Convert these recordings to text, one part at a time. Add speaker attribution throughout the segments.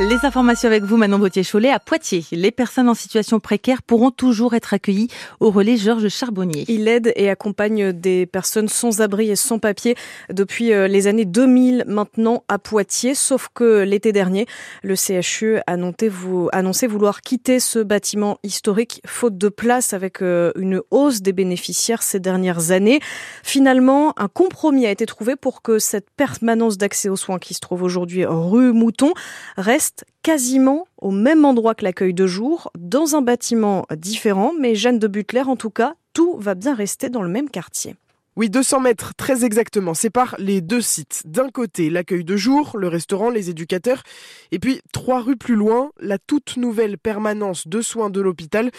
Speaker 1: Les informations avec vous, Manon Bautier-Cholet, à Poitiers. Les personnes en situation précaire pourront toujours être accueillies au relais Georges Charbonnier.
Speaker 2: Il aide et accompagne des personnes sans abri et sans papier depuis euh, les années 2000 maintenant à Poitiers, sauf que l'été dernier, le CHU a annoncé vouloir quitter ce bâtiment historique faute de place avec euh, une hausse des bénéficiaires ces dernières années. Finalement, un compromis a été trouvé pour que cette permanence d'accès aux soins qui se trouve aujourd'hui rue Mouton reste quasiment au même endroit que l'accueil de jour, dans un bâtiment différent, mais Jeanne de Butler, en tout cas, tout va bien rester dans le même quartier.
Speaker 3: Oui, 200 mètres, très exactement, séparent les deux sites. D'un côté, l'accueil de jour, le restaurant, les éducateurs, et puis trois rues plus loin, la toute nouvelle permanence de soins de l'hôpital.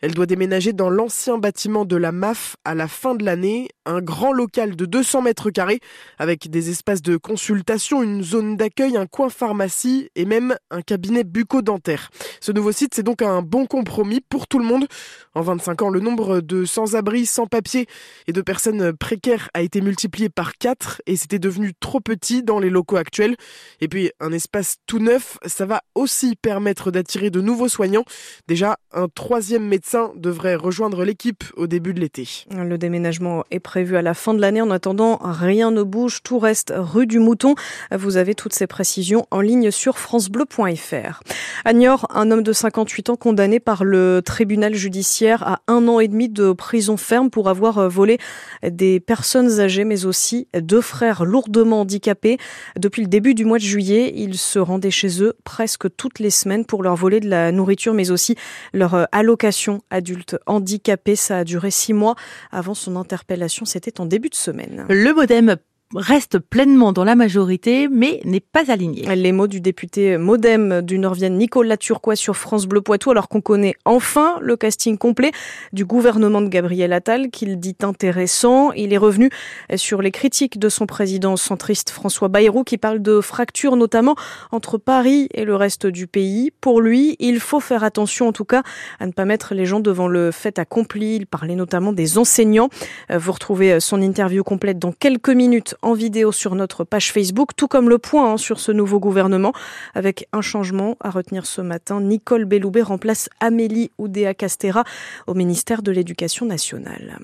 Speaker 3: Elle doit déménager dans l'ancien bâtiment de la MAF à la fin de l'année, un grand local de 200 mètres carrés, avec des espaces de consultation, une zone d'accueil, un coin pharmacie et même un cabinet bucco-dentaire. Ce nouveau site, c'est donc un bon compromis pour tout le monde. En 25 ans, le nombre de sans-abri, sans-papiers et de personnes précaire a été multiplié par 4 et c'était devenu trop petit dans les locaux actuels. Et puis un espace tout neuf, ça va aussi permettre d'attirer de nouveaux soignants. Déjà, un troisième médecin devrait rejoindre l'équipe au début de l'été.
Speaker 2: Le déménagement est prévu à la fin de l'année. En attendant, rien ne bouge, tout reste rue du Mouton. Vous avez toutes ces précisions en ligne sur francebleu.fr. À un homme de 58 ans condamné par le tribunal judiciaire à un an et demi de prison ferme pour avoir volé des personnes âgées, mais aussi deux frères lourdement handicapés. Depuis le début du mois de juillet, ils se rendaient chez eux presque toutes les semaines pour leur voler de la nourriture, mais aussi leur allocation adulte handicapé. Ça a duré six mois avant son interpellation. C'était en début de semaine.
Speaker 1: Le modem reste pleinement dans la majorité, mais n'est pas aligné.
Speaker 2: Les mots du député Modem du Nord-Vienne Nicolas Turquois sur France Bleu Poitou, alors qu'on connaît enfin le casting complet du gouvernement de Gabriel Attal, qu'il dit intéressant. Il est revenu sur les critiques de son président centriste François Bayrou, qui parle de fractures notamment entre Paris et le reste du pays. Pour lui, il faut faire attention en tout cas à ne pas mettre les gens devant le fait accompli. Il parlait notamment des enseignants. Vous retrouvez son interview complète dans quelques minutes en vidéo sur notre page Facebook, tout comme le point hein, sur ce nouveau gouvernement, avec un changement à retenir ce matin. Nicole Belloubet remplace Amélie Oudéa Castera au ministère de l'Éducation nationale.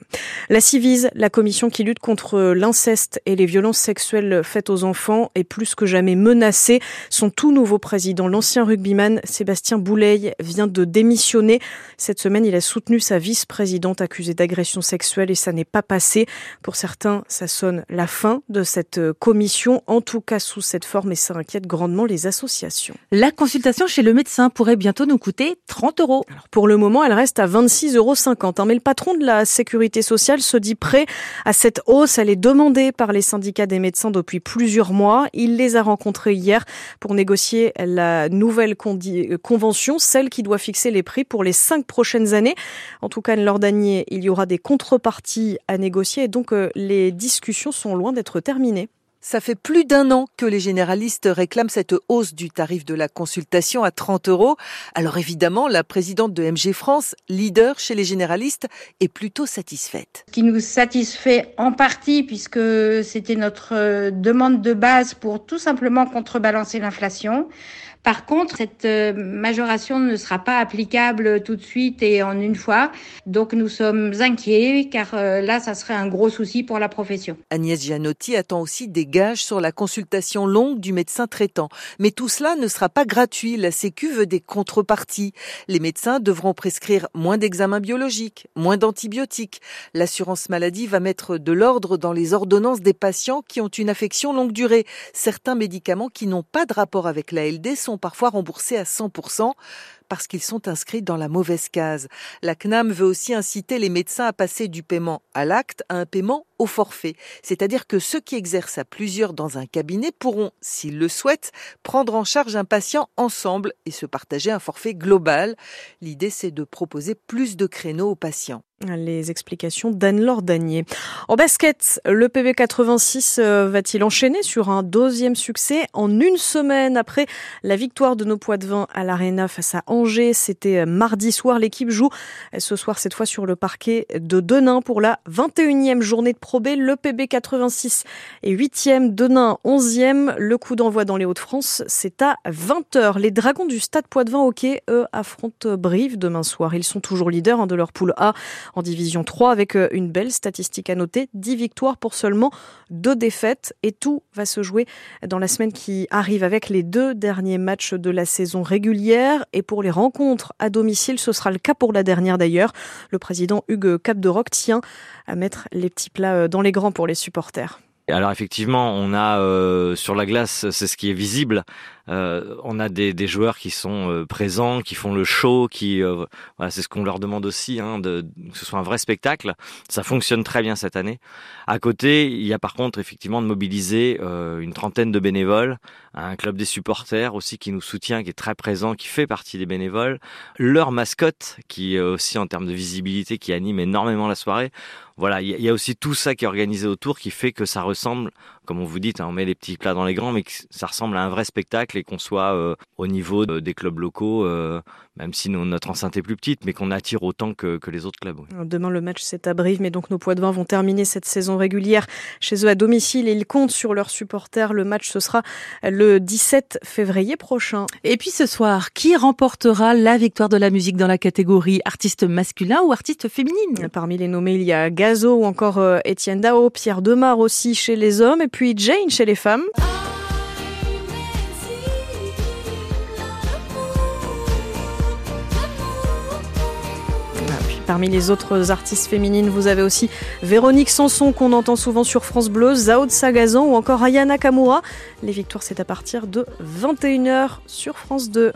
Speaker 2: La Civise, la commission qui lutte contre l'inceste et les violences sexuelles faites aux enfants, est plus que jamais menacée. Son tout nouveau président, l'ancien rugbyman Sébastien Boulay, vient de démissionner. Cette semaine, il a soutenu sa vice-présidente accusée d'agression sexuelle et ça n'est pas passé. Pour certains, ça sonne la fin de cette euh, commission, en tout cas sous cette forme, et ça inquiète grandement les associations.
Speaker 1: La consultation chez le médecin pourrait bientôt nous coûter 30 euros.
Speaker 2: Alors pour le moment, elle reste à 26,50 euros. Hein, mais le patron de la sécurité sociale se dit prêt à cette hausse. Elle est demandée par les syndicats des médecins depuis plusieurs mois. Il les a rencontrés hier pour négocier la nouvelle euh, convention, celle qui doit fixer les prix pour les cinq prochaines années. En tout cas, lors d'année, il y aura des contreparties à négocier et donc euh, les discussions sont loin d'être terminé.
Speaker 4: Ça fait plus d'un an que les généralistes réclament cette hausse du tarif de la consultation à 30 euros. Alors évidemment, la présidente de MG France, leader chez les généralistes, est plutôt satisfaite.
Speaker 5: Ce qui nous satisfait en partie puisque c'était notre euh, demande de base pour tout simplement contrebalancer l'inflation. Par contre, cette euh, majoration ne sera pas applicable tout de suite et en une fois. Donc nous sommes inquiets car euh, là, ça serait un gros souci pour la profession.
Speaker 4: Agnès Gianotti attend aussi des gages sur la consultation longue du médecin traitant. Mais tout cela ne sera pas gratuit. La Sécu veut des contreparties. Les médecins devront prescrire moins d'examens biologiques, moins d'antibiotiques. L'assurance maladie va mettre de l'ordre dans les ordonnances des patients qui ont une affection longue durée. Certains médicaments qui n'ont pas de rapport avec la LD parfois remboursés à 100% parce qu'ils sont inscrits dans la mauvaise case. La CNAM veut aussi inciter les médecins à passer du paiement à l'acte à un paiement au forfait. C'est-à-dire que ceux qui exercent à plusieurs dans un cabinet pourront, s'ils le souhaitent, prendre en charge un patient ensemble et se partager un forfait global. L'idée, c'est de proposer plus de créneaux aux patients.
Speaker 2: Les explications d'Anne-Laure Danier. En basket, le PB86 euh, va-t-il enchaîner sur un deuxième succès en une semaine après la victoire de nos poids de vin à l'Arena face à C'était euh, mardi soir. L'équipe joue euh, ce soir cette fois sur le parquet de Denain pour la 21e journée de Pro B. Le PB86 est 8e, Denain 11e. Le coup d'envoi dans les Hauts-de-France, c'est à 20h. Les Dragons du Stade Poids-de-Vin Hockey, eux, affrontent Brive demain soir. Ils sont toujours leaders hein, de leur poule A en division 3 avec euh, une belle statistique à noter, 10 victoires pour seulement 2 défaites et tout va se jouer dans la semaine qui arrive avec les deux derniers matchs de la saison régulière et pour rencontres à domicile, ce sera le cas pour la dernière d'ailleurs. Le président Hugues Capderoc tient à mettre les petits plats euh, dans les grands pour les supporters.
Speaker 6: Alors effectivement, on a euh, sur la glace, c'est ce qui est visible. Euh, on a des, des, joueurs qui sont euh, présents, qui font le show, qui euh, voilà, c'est ce qu'on leur demande aussi, hein, de, que ce soit un vrai spectacle. Ça fonctionne très bien cette année. À côté, il y a par contre effectivement de mobiliser une trentaine de bénévoles, un club des supporters aussi qui nous soutient, qui est très présent, qui fait partie des bénévoles, leur mascotte qui aussi en termes de visibilité, qui anime énormément la soirée. Voilà, il y a aussi tout ça qui est organisé autour, qui fait que ça ressemble comme on vous dit, hein, on met les petits plats dans les grands, mais que ça ressemble à un vrai spectacle et qu'on soit euh, au niveau des clubs locaux, euh, même si notre enceinte est plus petite, mais qu'on attire autant que, les autres clubs.
Speaker 2: Demain, le match c'est à Brive, mais donc nos poids de vin vont terminer cette saison régulière chez eux à domicile et ils comptent sur leurs supporters. Le match, ce sera le 17 février prochain.
Speaker 1: Et puis ce soir, qui remportera la victoire de la musique dans la catégorie artiste masculin ou artiste féminine?
Speaker 2: Parmi les nommés, il y a Gazo ou encore euh, Étienne Dao, Pierre Demar aussi chez les hommes puis Jane chez les femmes. Ah, parmi les autres artistes féminines, vous avez aussi Véronique Sanson qu'on entend souvent sur France Bleu, Zao Sagazan ou encore Ayana Kamura. Les victoires, c'est à partir de 21h sur France 2.